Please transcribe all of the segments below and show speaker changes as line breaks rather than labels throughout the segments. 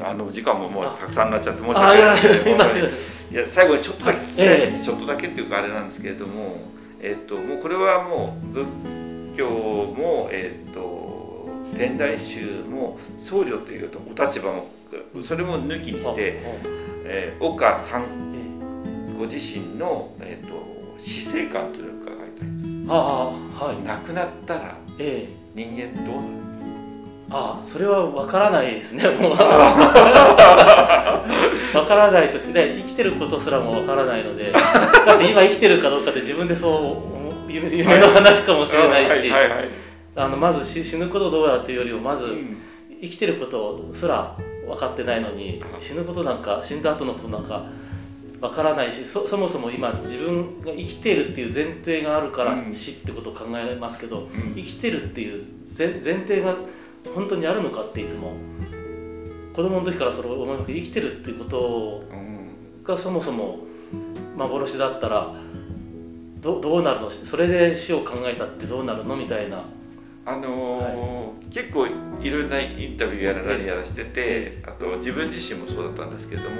にあの時間ももうたくさんになっちゃって申し
あ
訳ない。
いやいや
い
今すいません。
いや最後にちょっとだけ
ええ。
ちょっとだけっていうかあれなんですけれども、えっともうこれはもう仏教もえっと天台宗も僧侶というとお立場もそれも抜きにして、えー岡さんご自身の、えっと死生観というのを伺いたいんで
ああはい。
す亡くなったら
ええ。
人間どうなる
ああそれは分からないですねもう。分からないとしで生きてることすらも分からないので。だって今生きてるかどうかって自分でそう夢夢の話かもしれないし、まず死死ぬことどうだっていうよりもまず
うん。
生きてることすら分かってないのに死ぬことなんか死んだ後のことなんか分からないしそそもそも今自分が生きてるっていう前提があるから
うん。
死ってことを考えますけど、
うん。
生きてるっていう前前提が本当にあるのかっていつも。子供の時からそれを思いますけど生きてるっていうこと
うん。
がそもそも幻だったらどどうなるの？それで死を考えたってどうなるの？みたいな。
あのー結構いろんなインタビューやら何やらしててあと自分自身もそうだったんですけれども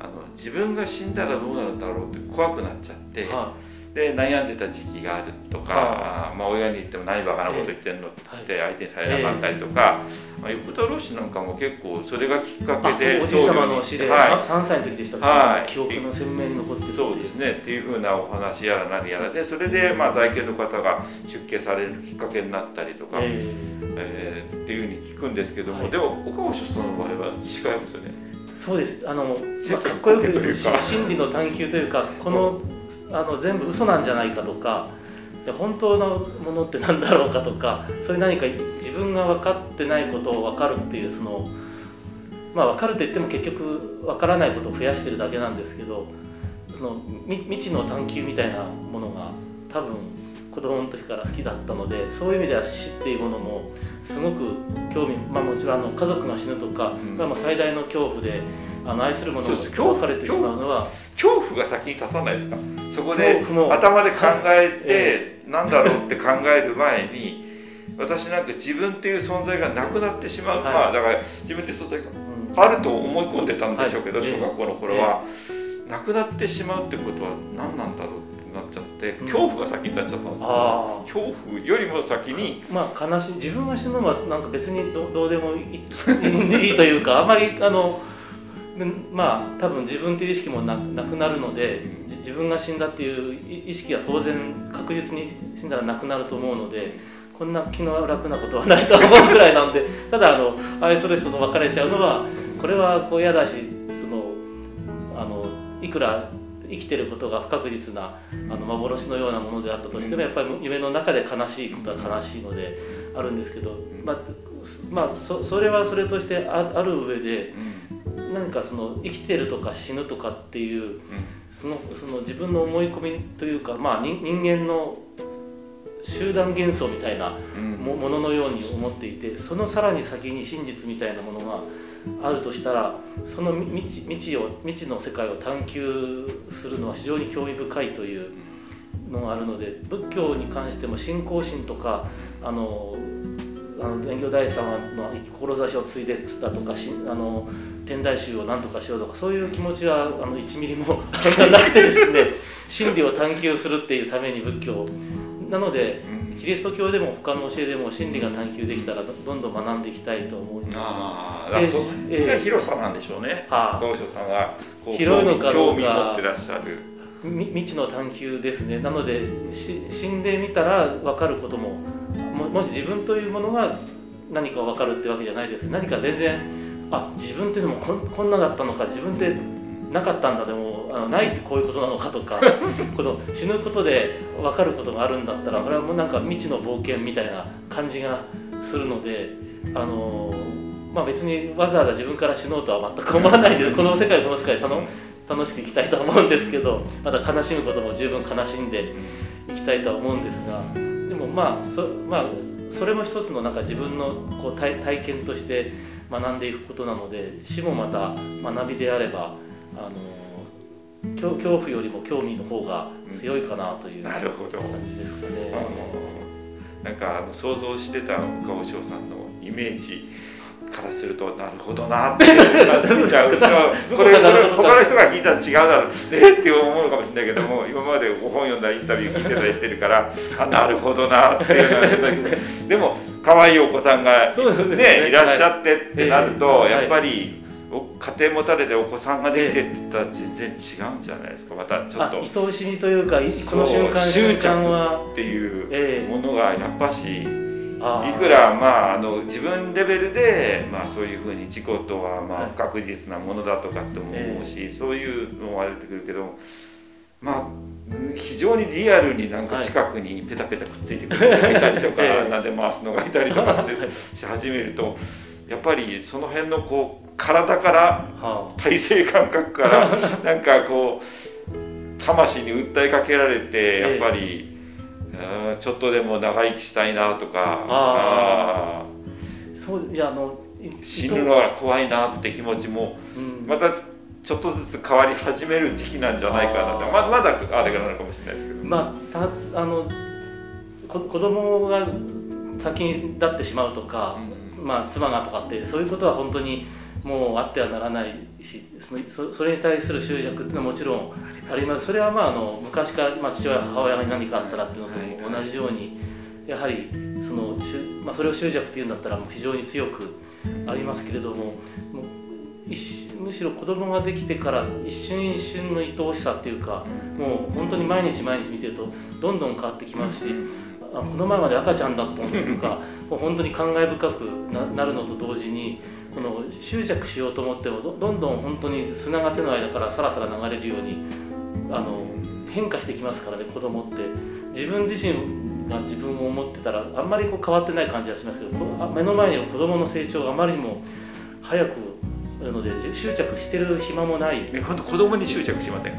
あの自分が死んだらどうなるんだろうって怖くなっちゃって
は
で悩んでた時期があるとか、
は
あ。まあ、親に言っても何バカなこと言ってんのって
え
相手にされなかったりとか、まあ、横田老師なんかも結構それがきっか
あ
けで
おじい様の死で、
は
3, 歳の時でしたっけ、
はい。
記憶の鮮明に残って
そうですねっていうふうなお話やら何やらでそれでまあ在家の方が出家されるきっかけになったりとか、
え
え。ーっていうふうに聞くんですけども、
はい。
でも岡尾さんの場合は違いますよね。
ーそうです。あの、
せ
まあ、かっこよく言うと
というか。
し真理の探求というかこのあの全部嘘なんじゃないかとかで本当のものって何だろうかとかそういう何か自分が分かってないことを分かるっていうそのまあ分かると言っても結局分からないことを増やしてるだけなんですけどそのみ未知の探求みたいなものが多分子供の時から好きだったのでそういう意味では死っていうものもすごく興味まあもちろんあの家族が死ぬとか
うん。
がもう最大の恐怖であの愛するものが別れてしまうのは
恐怖が先に立たないですか？そこで頭で考え
え
てなんだろうって考える前に私なんか自分っていう存在がなくなってしまう、
はい。
まあだから自分って存在が
うん
あると思い込んでたんでしょうけど、
はい。
小学校の頃は、なくなってしまうってことは何なんだろうってなっちゃって
うん。
恐怖が先になっちゃったんですよ、
あ
恐怖よりも先に。
まあ悲しい。自分が死ぬのはなんか別にどどうでもいいいいというかあんまりあのでまあ多分自分という意識もななくなるので自分が死んだっていう意意識は当然確実に死んだらなくなると思うのでこんな気の楽なことはないと思うぐらいなんで ただあの愛する人と別れちゃうのはこれはこう嫌だしそのあのいくら生きてることが不確実なあの幻のようなものであったとしてもやっぱり夢の中で悲しいことは悲しいのであるんですけど、まあまあ、そそれはそれとしてあある上で何かその生きてるとか死ぬとかっていうそのその自分の思い込みというか、まあ、人人間の集団幻想みたいなもののように思っていてそのさらに先に真実みたいなものがあるとしたらその未知未知を未知の世界を探求するのは非常に興味深いというのがあるので仏教に関しても信仰心とかあのあの蓮教大師様の志を継いでだとかしあの天台宗を何とかしようとかそういう気持ちはあの1ミリも なくてですね真理を探求するっていうために仏教。なので
うん
キリスト教でも他の教えでも真理が探求できたらどどんどん学んでいきたいと思います、
ああ、だからそう
ええ
ね広さなんでしょうね。
はあ。
高所さんが
広いのかどうか。
興味持ってらっしゃる。
み未知の探求ですね。なのでし死んでみたら分かることもももし自分というものが何か分かるってわけじゃないですけど何か全然あ自分ってでもこんこんなだったのか。自分ってなかったんだでもあのないってこういうことなのかとか。この死ぬことで分かることがあるんだったらこれはもうなんか未知の冒険みたいな感じがするのであのまあ別にわざわざ自分から死のうとは全く思わないでこの世界この世界楽楽しく生きたいとは思うんですけどまだ悲しむことも十分悲しんでいきたいとは思うんですがでもまあそ,、まあ、それも一つのなんか自分のこう体体験として学んでいくことなので死もまた学びであればあの恐恐怖よりも興味の方が強いかなという
なるほど。
感じですかね。
あのなんかあの想像してた岡尾翔さんのイメージからするとなるほどなって感じちゃうこれこれ他の人が聞いたら違うだろうえって思うかもしれないけども今までご本読んだインタビュー聞いてたりしてるから あなるほどなっていうのはでも可愛いお子さんがね、ね、いらっしゃってってなると、やっぱり。家庭持たれてお子さんができてって言ったら全然違うんじゃないですか。またちょっと
愛おしみというかその瞬間
執着っていうものがやっぱし、いくらまああの自分レベルで、まあ、そういうふうに事故とはまあ不確実なものだとかって思うし、そういうのは出てくるけどまあ非常にリアルになんか近くにペタペタくっついてくるのがいたりとか、なで回すのがいたりとかし始めるとやっぱりその辺のこう体から体勢感覚からなんかこう魂に訴えかけられてやっぱり、えー、ちょっとでも長生きしたいなとか。あ
そういやあの
死ぬのが怖いなって気持ちも、またちょっとずつ変わり始める時期なんじゃないかなって。ままだあれがなのかもしれないですけど。
まあ、たあのこ子供が先になってしまうとか、うん、まあ、妻がとかってそういうことは本当に。もうあってはならないしそのそれに対する執着っていうのはもちろんありますそれはまああの昔から、まあ、父親母親が何かあったらっていうのと同じようにやはりその、まあ、それを執着っていうんだったらもう非常に強くありますけれどもむしろ子供ができてから一瞬一瞬の愛おしさっていうかもう本当に毎日毎日見てるとどんどん変わってきますし。あこの前まで赤ちゃんだったのとかもう本当に感慨深くなるのと同時にこの執着しようと思ってもどんどん本当に砂が手の間からさらさら流れるようにあの変化してきますからね子供って。自分自身が自分を思ってたらあんまりこう変わってない感じはしますけど目の前にいる子供の成長があまりにも早くなので執着してる暇もない。
子供に執着しませんか？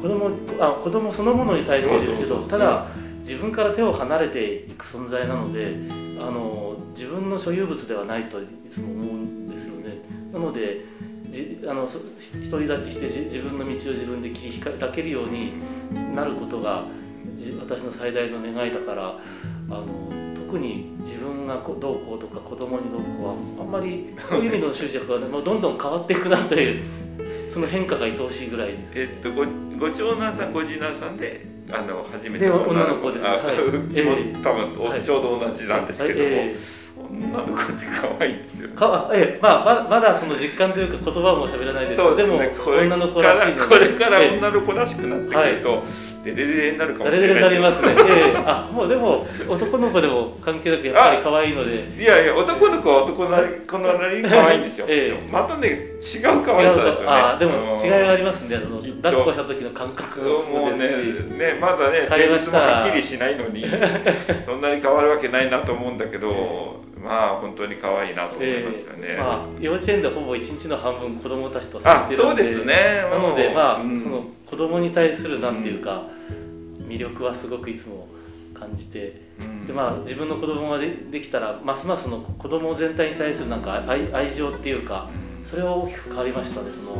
子供あ子供そのものに対してですけどただ自分から手を離れていく存在なのであの自分の所有物ではないといつも思うんですよね。なのでじあの独り立ちして自分の道を自分で切り開けるようになることが私の最大の願いだからあの特に自分がどうこうとか子供にどうこうはあんまりそういう意味の執着は、ね、もうどんどん変わっていくなというその変化が愛おしいぐらいです。
えっとごご長男さんご次男さんであの初め
て女の子です、ね、はい、
うちも多分、はい、ちょうど同じなんですけども。はい。えー女の子って可愛いんですよ、か
ええまあ、まだまだその実感というか言葉も喋らないですけどで,、ね、でも女の子らしい
これから女の子らしくなってくると、デレデレになるかもしれない
ですよ。なりますね。ええあもうでも男の子でも関係なくやっぱり可愛いので。
いやいや男の子は男の子なりに可愛いんですよ。ええ、またね違う可愛さですよね。あ
でも違いがありますね。あの抱っこした時の感覚も
もうねねまだね性別もはっきりしないのに そんなに変わるわけないなと思うんだけど。まあ本当に可愛いなと思いますよね、えー、まあ、
幼稚園でほぼ一日の半分子供たちと接してる
ので。そうですね。
なのでまあ、うん、その子供に対するなんていうか、魅力はすごくいつも感じて、うん、でまあ自分の子供がでできたらますますの子供全体に対するなんか愛愛情っていうか、それは大きく変わりましたね。その、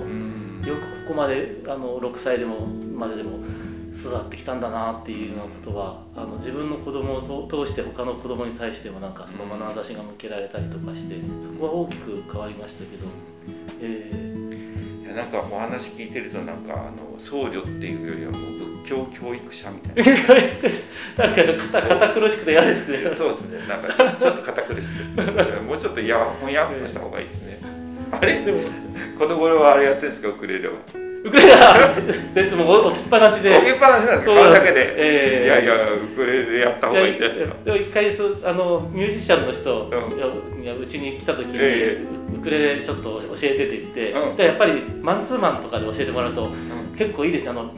よくここまであの6歳でもまででも育ってきたんだなっていうようなことはあの自分の子供を通して他の子供に対してもなんかその眼差しが向けられたりとかしてそこは大きく変わりましたけど。え
ー、いやなんかお話聞いてるとなんかあの僧侶っていうよりはもう仏教教育者みたい
な。なんか堅苦しくて嫌ですね。
そうですね。なんかちょ ちょっと堅苦しいですね。もうちょっとやほんやんとした方がいいですね、あれ？でも。この頃はあれやってるんですか？ウクレレは
ウクレレは先生も置きっぱなしで。
置きっぱなしなんですか顔だけで、えー、いやいやウクレレやった方がいいですよ。
でも一回そあのミュージシャンの人がうちに来た時に、えー、ウクレレちょっと教えてって。言って、うん、でやっぱりマンツーマンとかで教えてもらうと、うん、結構いいですあの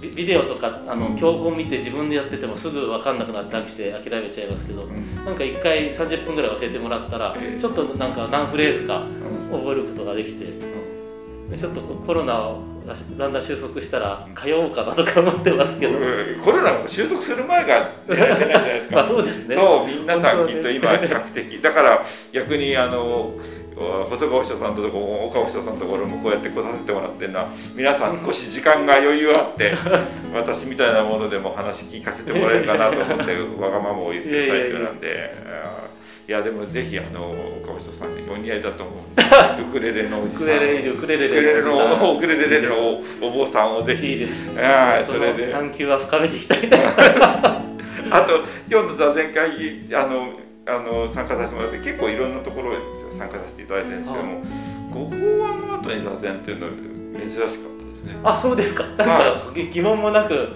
ビデオとかあの教本見て自分でやっててもすぐ分かんなくなって飽きて諦めちゃいますけど、うん、なんか一回30分ぐらい教えてもらったら、えー、ちょっとなんか何フレーズか覚えることができて、うん、ちょっとコロナをだんだん収束したら通おうかなとか思ってますけど、
コロナも収束する前が狙ってないじゃないですか。
まあそうですね。
そう皆さんきっと今比較的だから逆にあの細川秘書さんとこ岡尾秘書さんのところもこうやって来させてもらってるのは皆さん少し時間が余裕あって 私みたいなものでも話聞かせてもらえるかなと思って わがままを言ってる最中なんで。いやでもぜひあの岡本さんにお似合いだと思うんで。ウクレレのおじさん。
ウクレレウクレレ
ウクレレ
の
ウクレレのおお坊さんをぜひ
いいですね
はい
そ
それで
の探求は深めていきたいな
あと今日の座禅会議あのあの参加させてもらって結構いろんなところに参加させていただいてるんですけどもご法話の後に座禅っていうのは珍しかったですね。
あそうですかなんか疑問もなく
うん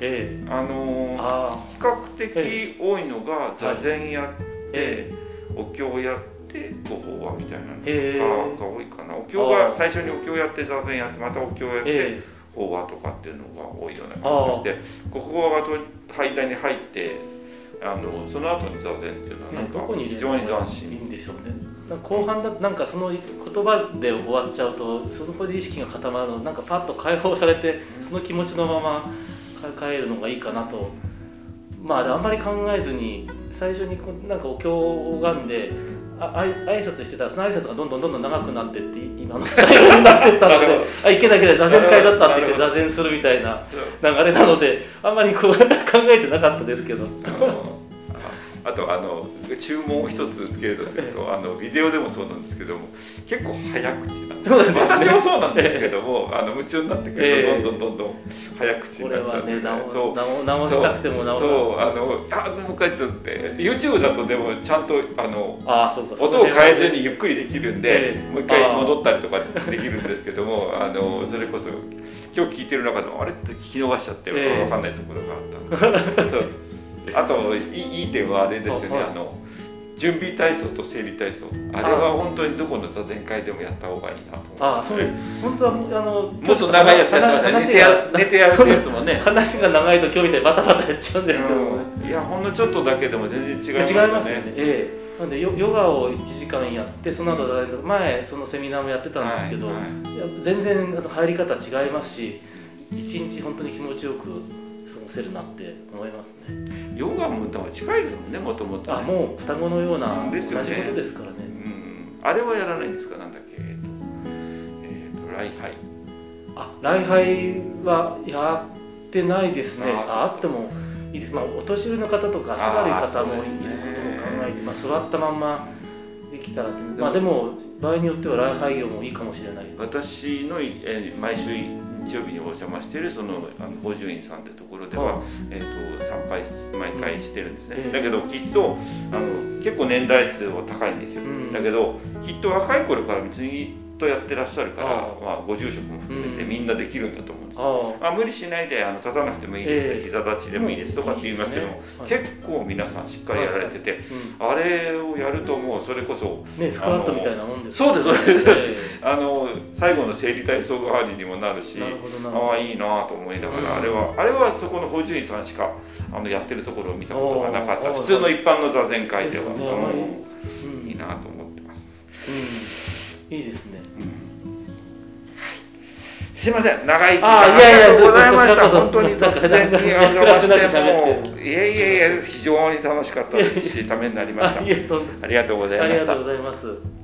ええ
あの
ああ
比較的多いのが座禅やって、
え
お経やってご法話みたいなの
ええ。
がが多いかな。お経が最初にお経やって座禅やってまたお経やって、
え
法話とかっていうのが多いような感じがしてご法話がと間に入ってあのその後に座禅っていうのは
え
なんか非常に斬
いい
新
んでしょうね。後半だとなんかその言葉で終わっちゃうとそこで意識が固まるのなんかパッと解放されてその気持ちのまま帰るのがいいかなと。まああんまり考えずに最初にこうなんかお経を拝んでああい挨拶してたらその挨拶がどんどんどんどん長くなってって今のスタイルになってったのであいけないいけない座禅会だったって言って座禅するみたいな流れなのであんまりこう 考えてなかったですけど。
あとあの注文を一つつけるとするとあのビデオでもそうなんですけども結構早口なんです
そうなんですね。
私もそうなんですけどもあの夢中になってくると
ええ。
どんどんどんどん早口になっちゃうんですねそう。
直直したくても直らない
そう。あのあもう一回ちょっと YouTube だとでもちゃんとあの
ああそうか
音を変えずにゆっくりできるんで、
ええ。
もう一回戻ったりとかできるんですけどもあのそれこそ今日聞いてる中でもあれって聞き逃しちゃって
ええ。
分かんないところがあった そうそうそうあといいいい点はあれですよね、
はい
あの準備体操と整理体操。あれは本当にどこの座禅会でもやった方がいいなと
ああそうです。本当はあの
もっと長いやつやってましたね寝てや寝てやるってやつもね。
話が長いと今日みたいにバタバタやっちゃうんですけどもね、
うん。いやほんのちょっとだけでも全然違います
違
よね。
いますよね、ええ。なんでヨヨガを1時間やってその後前そのセミナーもやってたんですけど、
はいはい。
全然入り方違いますし一日本当に気持ちよく過ごせるなって思いますね。
ヨガもでも近いですもんねもともと、ね、
あもう双子のような同じことですからね。
うん。あれはやらないんですか？なんだっけ？えっ、とえっ、と礼拝
あ礼拝はやってないですね。
あ
ああってもいいです、まあ、お年寄りの方とか足悪い
あー
方もいることを考えて、まあ、座ったまんまできたらまあでも場合によっては礼拝業もいいかもしれない。
私の、えー毎週日曜日にお邪魔しているそのあの法住院さんってところでは、えー、と参拝毎回してるんですね、
うん。
だけどきっとあの結構年代数は高いんですよ、
うん。
だけどきっと若い頃から別にとやってらっしゃるから
あ
まあ、ご住職も含めて
うん。
みんなできるんだと思うんですよ、
あ
あ。無理しないであの立たなくてもいいです、
ええ。
膝立ちでもいいですとかって言いますけども、
いいですね。はい
結構皆さんしっかりやられてて、
う
あれをやるともうそれこそ
ん、ねスクワットみたいなもんです
そうですそうです。
え
あの最後の整理体操代わりにもなるしああいいなと思いながら、
うん。
あれはあれはそこの法住院さんしかあのやってるところを見たことがなかった。普通の一般の座禅会では、
ね
いいなと思ってます、
うん、いいですね。
すいません。長い時
あ
間ありがとうございました。本当に突然にお邪魔してもう。いえいえいえ非常に楽しかったですしためになりました。
あ
りがとう。ございました